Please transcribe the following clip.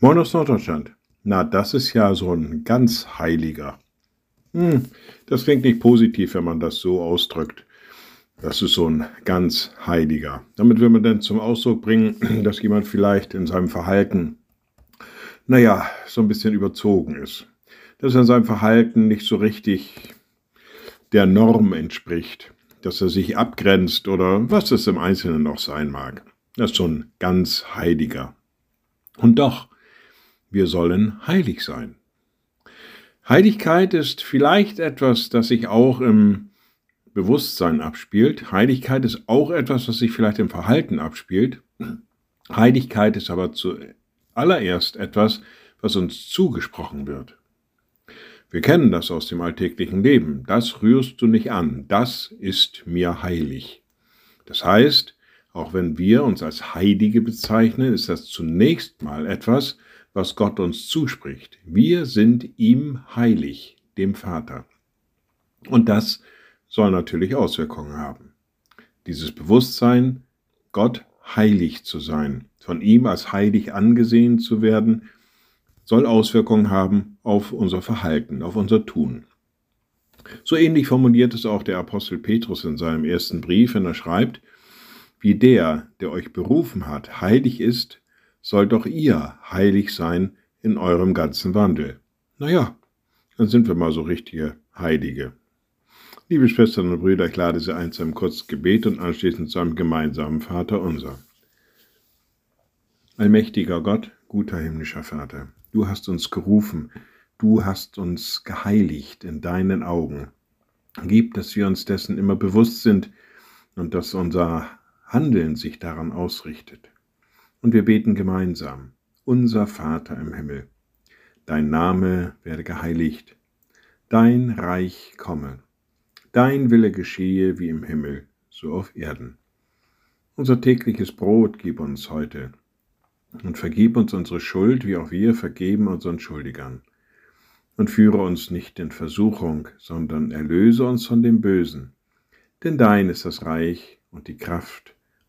Moin aus Norddeutschland. Na, das ist ja so ein ganz heiliger. Hm, das klingt nicht positiv, wenn man das so ausdrückt. Das ist so ein ganz heiliger. Damit will man dann zum Ausdruck bringen, dass jemand vielleicht in seinem Verhalten, naja, so ein bisschen überzogen ist. Dass er in seinem Verhalten nicht so richtig der Norm entspricht. Dass er sich abgrenzt oder was es im Einzelnen noch sein mag. Das ist so ein ganz heiliger. Und doch, wir sollen heilig sein. Heiligkeit ist vielleicht etwas, das sich auch im Bewusstsein abspielt. Heiligkeit ist auch etwas, was sich vielleicht im Verhalten abspielt. Heiligkeit ist aber zuallererst etwas, was uns zugesprochen wird. Wir kennen das aus dem alltäglichen Leben. Das rührst du nicht an. Das ist mir heilig. Das heißt, auch wenn wir uns als Heilige bezeichnen, ist das zunächst mal etwas, was Gott uns zuspricht. Wir sind ihm heilig, dem Vater. Und das soll natürlich Auswirkungen haben. Dieses Bewusstsein, Gott heilig zu sein, von ihm als heilig angesehen zu werden, soll Auswirkungen haben auf unser Verhalten, auf unser Tun. So ähnlich formuliert es auch der Apostel Petrus in seinem ersten Brief, wenn er schreibt, wie der, der euch berufen hat, heilig ist, sollt doch ihr heilig sein in eurem ganzen Wandel. Naja, dann sind wir mal so richtige Heilige. Liebe Schwestern und Brüder, ich lade Sie ein zu einem kurzen Gebet und anschließend zu einem gemeinsamen Vater unser. Allmächtiger Gott, guter himmlischer Vater, du hast uns gerufen, du hast uns geheiligt in deinen Augen. Gib, dass wir uns dessen immer bewusst sind und dass unser Handeln sich daran ausrichtet. Und wir beten gemeinsam, unser Vater im Himmel, dein Name werde geheiligt, dein Reich komme, dein Wille geschehe wie im Himmel, so auf Erden. Unser tägliches Brot gib uns heute und vergib uns unsere Schuld, wie auch wir vergeben unseren Schuldigern. Und führe uns nicht in Versuchung, sondern erlöse uns von dem Bösen. Denn dein ist das Reich und die Kraft